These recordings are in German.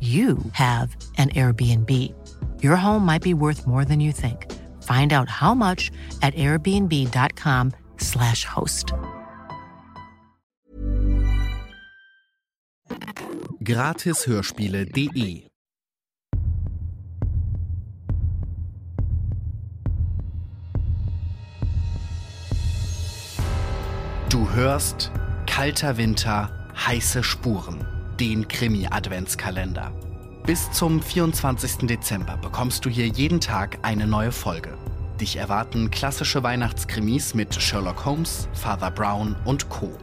you have an Airbnb. Your home might be worth more than you think. Find out how much at airbnb.com/slash host. Gratishörspiele.de Du hörst Kalter Winter, heiße Spuren, den Krimi-Adventskalender. Bis zum 24. Dezember bekommst du hier jeden Tag eine neue Folge. Dich erwarten klassische Weihnachtskrimis mit Sherlock Holmes, Father Brown und Co.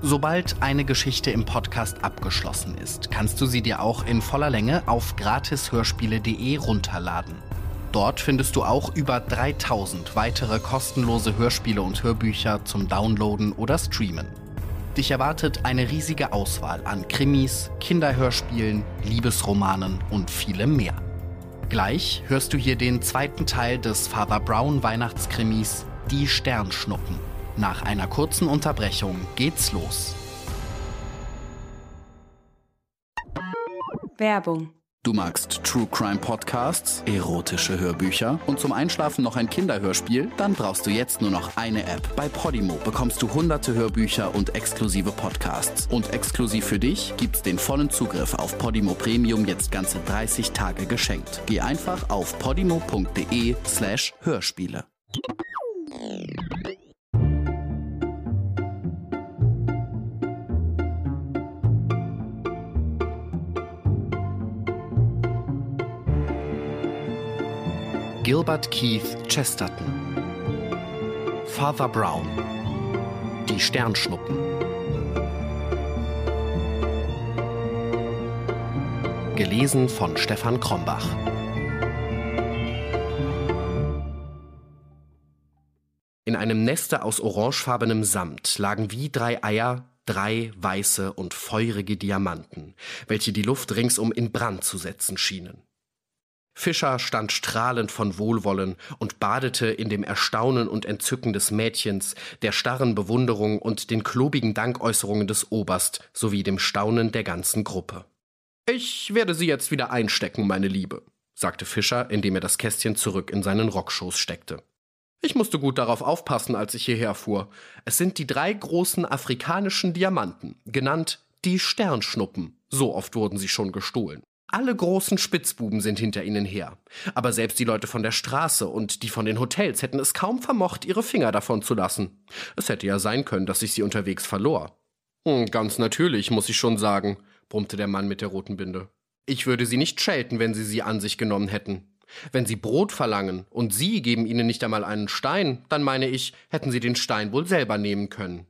Sobald eine Geschichte im Podcast abgeschlossen ist, kannst du sie dir auch in voller Länge auf gratishörspiele.de runterladen. Dort findest du auch über 3000 weitere kostenlose Hörspiele und Hörbücher zum Downloaden oder Streamen. Dich erwartet eine riesige Auswahl an Krimis, Kinderhörspielen, Liebesromanen und vielem mehr. Gleich hörst du hier den zweiten Teil des Father Brown Weihnachtskrimis Die Sternschnuppen. Nach einer kurzen Unterbrechung geht's los. Werbung. Du magst True Crime Podcasts, erotische Hörbücher und zum Einschlafen noch ein Kinderhörspiel? Dann brauchst du jetzt nur noch eine App. Bei Podimo bekommst du hunderte Hörbücher und exklusive Podcasts. Und exklusiv für dich gibt's den vollen Zugriff auf Podimo Premium jetzt ganze 30 Tage geschenkt. Geh einfach auf podimo.de slash Hörspiele. Gilbert Keith Chesterton. Father Brown. Die Sternschnuppen. Gelesen von Stefan Krombach. In einem Neste aus orangefarbenem Samt lagen wie drei Eier drei weiße und feurige Diamanten, welche die Luft ringsum in Brand zu setzen schienen. Fischer stand strahlend von Wohlwollen und badete in dem Erstaunen und Entzücken des Mädchens, der starren Bewunderung und den klobigen Dankäußerungen des Oberst sowie dem Staunen der ganzen Gruppe. Ich werde sie jetzt wieder einstecken, meine Liebe, sagte Fischer, indem er das Kästchen zurück in seinen Rockschoß steckte. Ich musste gut darauf aufpassen, als ich hierher fuhr. Es sind die drei großen afrikanischen Diamanten, genannt die Sternschnuppen. So oft wurden sie schon gestohlen. Alle großen Spitzbuben sind hinter ihnen her. Aber selbst die Leute von der Straße und die von den Hotels hätten es kaum vermocht, ihre Finger davon zu lassen. Es hätte ja sein können, dass ich sie unterwegs verlor. Hm, ganz natürlich, muss ich schon sagen, brummte der Mann mit der roten Binde. Ich würde sie nicht schelten, wenn sie sie an sich genommen hätten. Wenn sie Brot verlangen und Sie geben ihnen nicht einmal einen Stein, dann meine ich, hätten sie den Stein wohl selber nehmen können.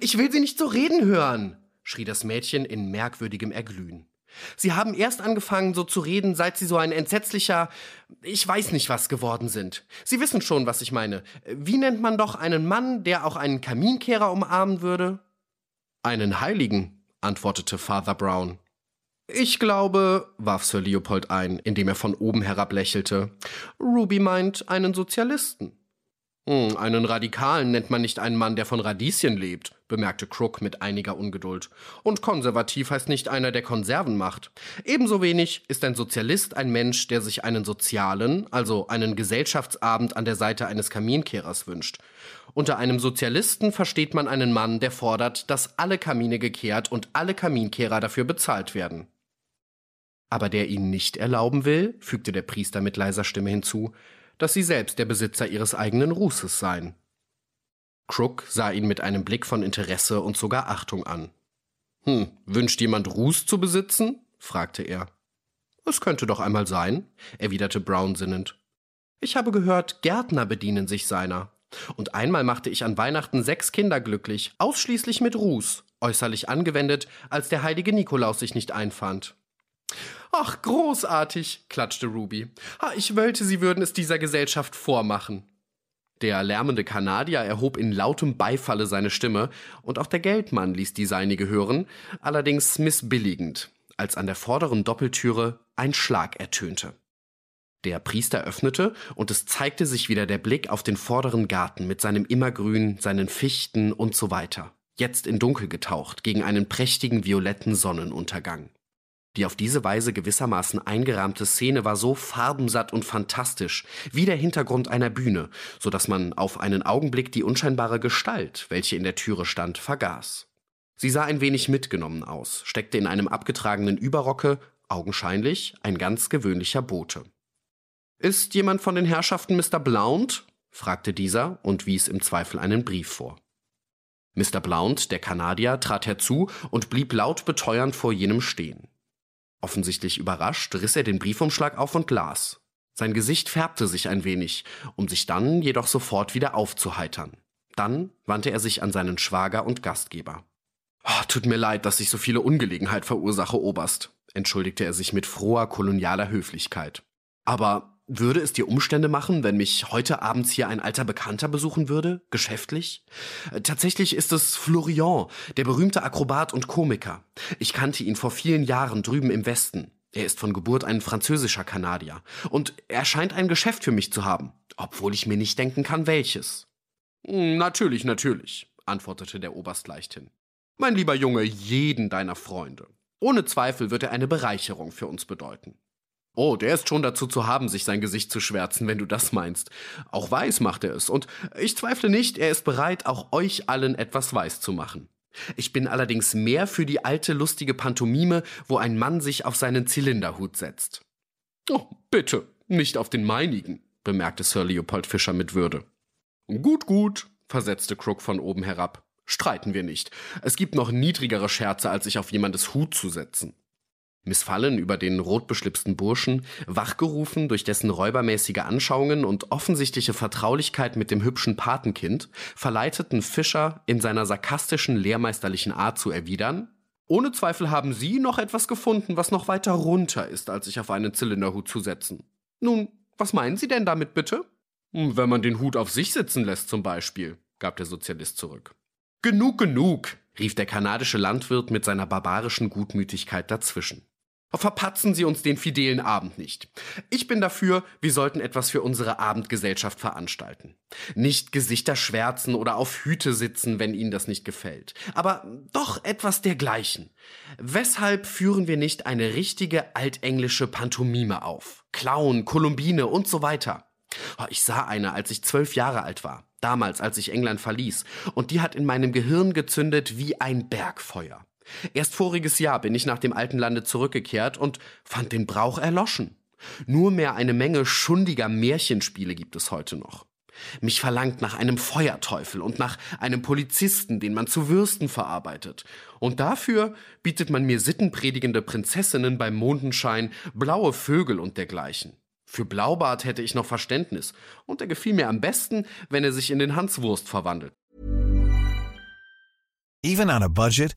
Ich will Sie nicht so reden hören, schrie das Mädchen in merkwürdigem Erglühen. Sie haben erst angefangen, so zu reden, seit Sie so ein entsetzlicher, ich weiß nicht was geworden sind. Sie wissen schon, was ich meine. Wie nennt man doch einen Mann, der auch einen Kaminkehrer umarmen würde? Einen Heiligen, antwortete Father Brown. Ich glaube, warf Sir Leopold ein, indem er von oben herab lächelte, Ruby meint einen Sozialisten. Hm, einen Radikalen nennt man nicht einen Mann, der von Radieschen lebt, bemerkte Crook mit einiger Ungeduld. Und konservativ heißt nicht einer, der Konserven macht. Ebenso wenig ist ein Sozialist ein Mensch, der sich einen sozialen, also einen Gesellschaftsabend an der Seite eines Kaminkehrers wünscht. Unter einem Sozialisten versteht man einen Mann, der fordert, dass alle Kamine gekehrt und alle Kaminkehrer dafür bezahlt werden. Aber der ihn nicht erlauben will, fügte der Priester mit leiser Stimme hinzu, dass sie selbst der Besitzer ihres eigenen Rußes seien. Crook sah ihn mit einem Blick von Interesse und sogar Achtung an. Hm, wünscht jemand Ruß zu besitzen? fragte er. Es könnte doch einmal sein, erwiderte Brown sinnend. Ich habe gehört, Gärtner bedienen sich seiner. Und einmal machte ich an Weihnachten sechs Kinder glücklich, ausschließlich mit Ruß, äußerlich angewendet, als der heilige Nikolaus sich nicht einfand. Ach, großartig, klatschte Ruby. Ah, ich wollte, Sie würden es dieser Gesellschaft vormachen. Der lärmende Kanadier erhob in lautem Beifalle seine Stimme, und auch der Geldmann ließ die seinige hören, allerdings missbilligend, als an der vorderen Doppeltüre ein Schlag ertönte. Der Priester öffnete, und es zeigte sich wieder der Blick auf den vorderen Garten mit seinem Immergrün, seinen Fichten und so weiter, jetzt in Dunkel getaucht gegen einen prächtigen violetten Sonnenuntergang. Die auf diese Weise gewissermaßen eingerahmte Szene war so farbensatt und fantastisch, wie der Hintergrund einer Bühne, so dass man auf einen Augenblick die unscheinbare Gestalt, welche in der Türe stand, vergaß. Sie sah ein wenig mitgenommen aus, steckte in einem abgetragenen Überrocke, augenscheinlich ein ganz gewöhnlicher Bote. Ist jemand von den Herrschaften Mr. Blount? fragte dieser und wies im Zweifel einen Brief vor. Mr. Blount, der Kanadier, trat herzu und blieb laut beteuernd vor jenem stehen. Offensichtlich überrascht riss er den Briefumschlag auf und las. Sein Gesicht färbte sich ein wenig, um sich dann jedoch sofort wieder aufzuheitern. Dann wandte er sich an seinen Schwager und Gastgeber. Oh, tut mir leid, dass ich so viele Ungelegenheit verursache, Oberst, entschuldigte er sich mit froher kolonialer Höflichkeit. Aber würde es dir Umstände machen, wenn mich heute abends hier ein alter Bekannter besuchen würde, geschäftlich? Äh, tatsächlich ist es Florian, der berühmte Akrobat und Komiker. Ich kannte ihn vor vielen Jahren drüben im Westen. Er ist von Geburt ein französischer Kanadier. Und er scheint ein Geschäft für mich zu haben, obwohl ich mir nicht denken kann, welches. Hm, natürlich, natürlich, antwortete der Oberst leichthin. Mein lieber Junge, jeden deiner Freunde. Ohne Zweifel wird er eine Bereicherung für uns bedeuten. Oh, der ist schon dazu zu haben, sich sein Gesicht zu schwärzen, wenn du das meinst. Auch weiß macht er es, und ich zweifle nicht, er ist bereit, auch euch allen etwas weiß zu machen. Ich bin allerdings mehr für die alte lustige Pantomime, wo ein Mann sich auf seinen Zylinderhut setzt. Oh, bitte, nicht auf den meinigen, bemerkte Sir Leopold Fischer mit Würde. Gut, gut, versetzte Crook von oben herab. Streiten wir nicht. Es gibt noch niedrigere Scherze, als sich auf jemandes Hut zu setzen. Missfallen über den rotbeschlipsten Burschen, wachgerufen durch dessen räubermäßige Anschauungen und offensichtliche Vertraulichkeit mit dem hübschen Patenkind, verleiteten Fischer in seiner sarkastischen lehrmeisterlichen Art zu erwidern, ohne Zweifel haben Sie noch etwas gefunden, was noch weiter runter ist, als sich auf einen Zylinderhut zu setzen. Nun, was meinen Sie denn damit bitte? Hm, wenn man den Hut auf sich sitzen lässt zum Beispiel, gab der Sozialist zurück. Genug, genug, rief der kanadische Landwirt mit seiner barbarischen Gutmütigkeit dazwischen. Verpatzen Sie uns den fidelen Abend nicht. Ich bin dafür, wir sollten etwas für unsere Abendgesellschaft veranstalten. Nicht Gesichter schwärzen oder auf Hüte sitzen, wenn Ihnen das nicht gefällt. Aber doch etwas dergleichen. Weshalb führen wir nicht eine richtige altenglische Pantomime auf? Clown, Kolumbine und so weiter. Oh, ich sah eine, als ich zwölf Jahre alt war. Damals, als ich England verließ. Und die hat in meinem Gehirn gezündet wie ein Bergfeuer. Erst voriges Jahr bin ich nach dem alten Lande zurückgekehrt und fand den Brauch erloschen. Nur mehr eine Menge schundiger Märchenspiele gibt es heute noch. Mich verlangt nach einem Feuerteufel und nach einem Polizisten, den man zu Würsten verarbeitet. Und dafür bietet man mir sittenpredigende Prinzessinnen beim Mondenschein, blaue Vögel und dergleichen. Für Blaubart hätte ich noch Verständnis, und er gefiel mir am besten, wenn er sich in den Hanswurst verwandelt. Even on a budget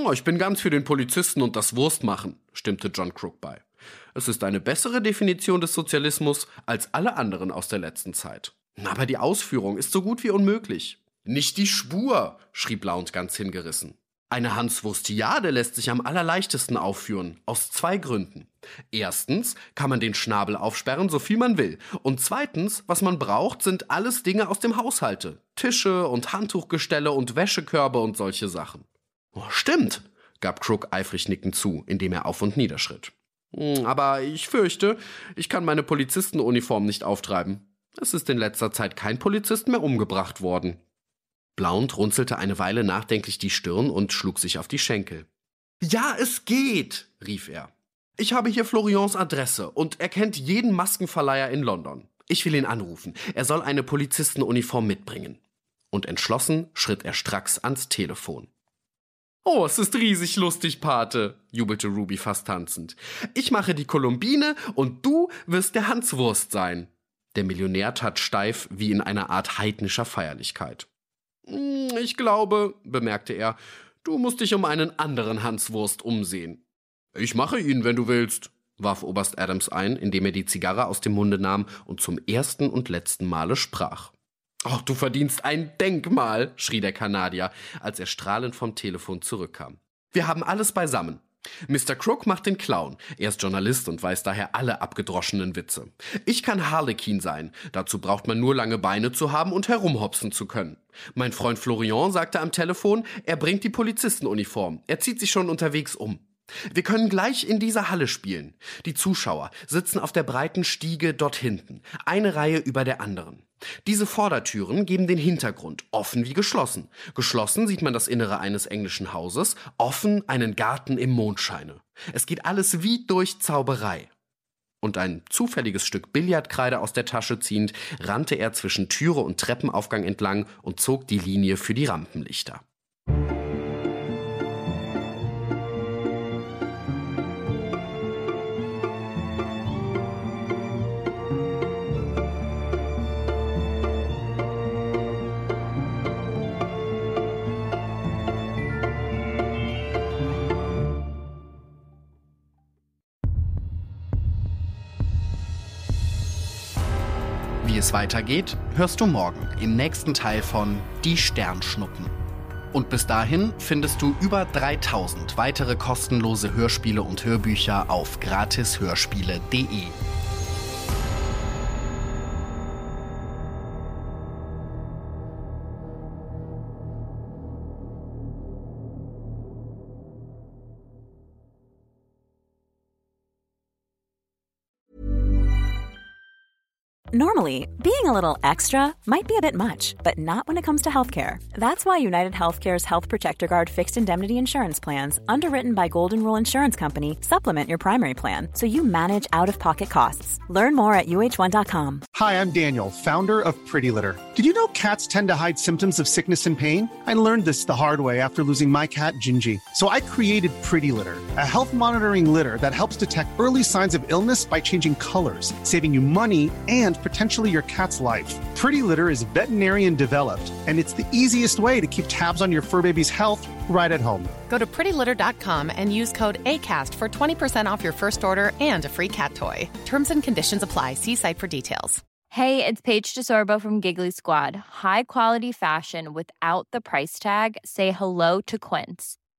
Oh, ich bin ganz für den Polizisten und das Wurstmachen, stimmte John Crook bei. Es ist eine bessere Definition des Sozialismus als alle anderen aus der letzten Zeit. Aber die Ausführung ist so gut wie unmöglich. Nicht die Spur, schrie Blount ganz hingerissen. Eine Hanswurstiade lässt sich am allerleichtesten aufführen, aus zwei Gründen. Erstens kann man den Schnabel aufsperren, so viel man will. Und zweitens, was man braucht, sind alles Dinge aus dem Haushalte. Tische und Handtuchgestelle und Wäschekörbe und solche Sachen. Oh, stimmt, gab Crook eifrig nickend zu, indem er auf und niederschritt. Hm, aber ich fürchte, ich kann meine Polizistenuniform nicht auftreiben. Es ist in letzter Zeit kein Polizist mehr umgebracht worden. Blount runzelte eine Weile nachdenklich die Stirn und schlug sich auf die Schenkel. Ja, es geht, rief er. Ich habe hier Florians Adresse und er kennt jeden Maskenverleiher in London. Ich will ihn anrufen. Er soll eine Polizistenuniform mitbringen. Und entschlossen schritt er stracks ans Telefon. Oh, es ist riesig lustig, Pate, jubelte Ruby fast tanzend. Ich mache die Kolumbine und du wirst der Hanswurst sein. Der Millionär tat steif wie in einer Art heidnischer Feierlichkeit. Hm, ich glaube, bemerkte er, du musst dich um einen anderen Hanswurst umsehen. Ich mache ihn, wenn du willst, warf Oberst Adams ein, indem er die Zigarre aus dem Munde nahm und zum ersten und letzten Male sprach. Oh, du verdienst ein Denkmal, schrie der Kanadier, als er strahlend vom Telefon zurückkam. Wir haben alles beisammen. Mr. Crook macht den Clown. Er ist Journalist und weiß daher alle abgedroschenen Witze. Ich kann Harlequin sein. Dazu braucht man nur lange Beine zu haben und herumhopsen zu können. Mein Freund Florian sagte am Telefon, er bringt die Polizistenuniform. Er zieht sich schon unterwegs um. Wir können gleich in dieser Halle spielen. Die Zuschauer sitzen auf der breiten Stiege dort hinten, eine Reihe über der anderen. Diese Vordertüren geben den Hintergrund, offen wie geschlossen. Geschlossen sieht man das Innere eines englischen Hauses, offen einen Garten im Mondscheine. Es geht alles wie durch Zauberei. Und ein zufälliges Stück Billardkreide aus der Tasche ziehend, rannte er zwischen Türe und Treppenaufgang entlang und zog die Linie für die Rampenlichter. Wie es weitergeht, hörst du morgen im nächsten Teil von Die Sternschnuppen. Und bis dahin findest du über 3000 weitere kostenlose Hörspiele und Hörbücher auf gratishörspiele.de. Normally, being a little extra might be a bit much, but not when it comes to healthcare. That's why United Healthcare's Health Protector Guard fixed indemnity insurance plans, underwritten by Golden Rule Insurance Company, supplement your primary plan so you manage out of pocket costs. Learn more at uh1.com. Hi, I'm Daniel, founder of Pretty Litter. Did you know cats tend to hide symptoms of sickness and pain? I learned this the hard way after losing my cat, Gingy. So I created Pretty Litter, a health monitoring litter that helps detect early signs of illness by changing colors, saving you money and potentially your cat's life. Pretty Litter is veterinarian developed, and it's the easiest way to keep tabs on your fur baby's health right at home. Go to prettylitter.com and use code ACAST for 20% off your first order and a free cat toy. Terms and conditions apply. See site for details. Hey, it's Paige DeSorbo from Giggly Squad. High quality fashion without the price tag? Say hello to Quince.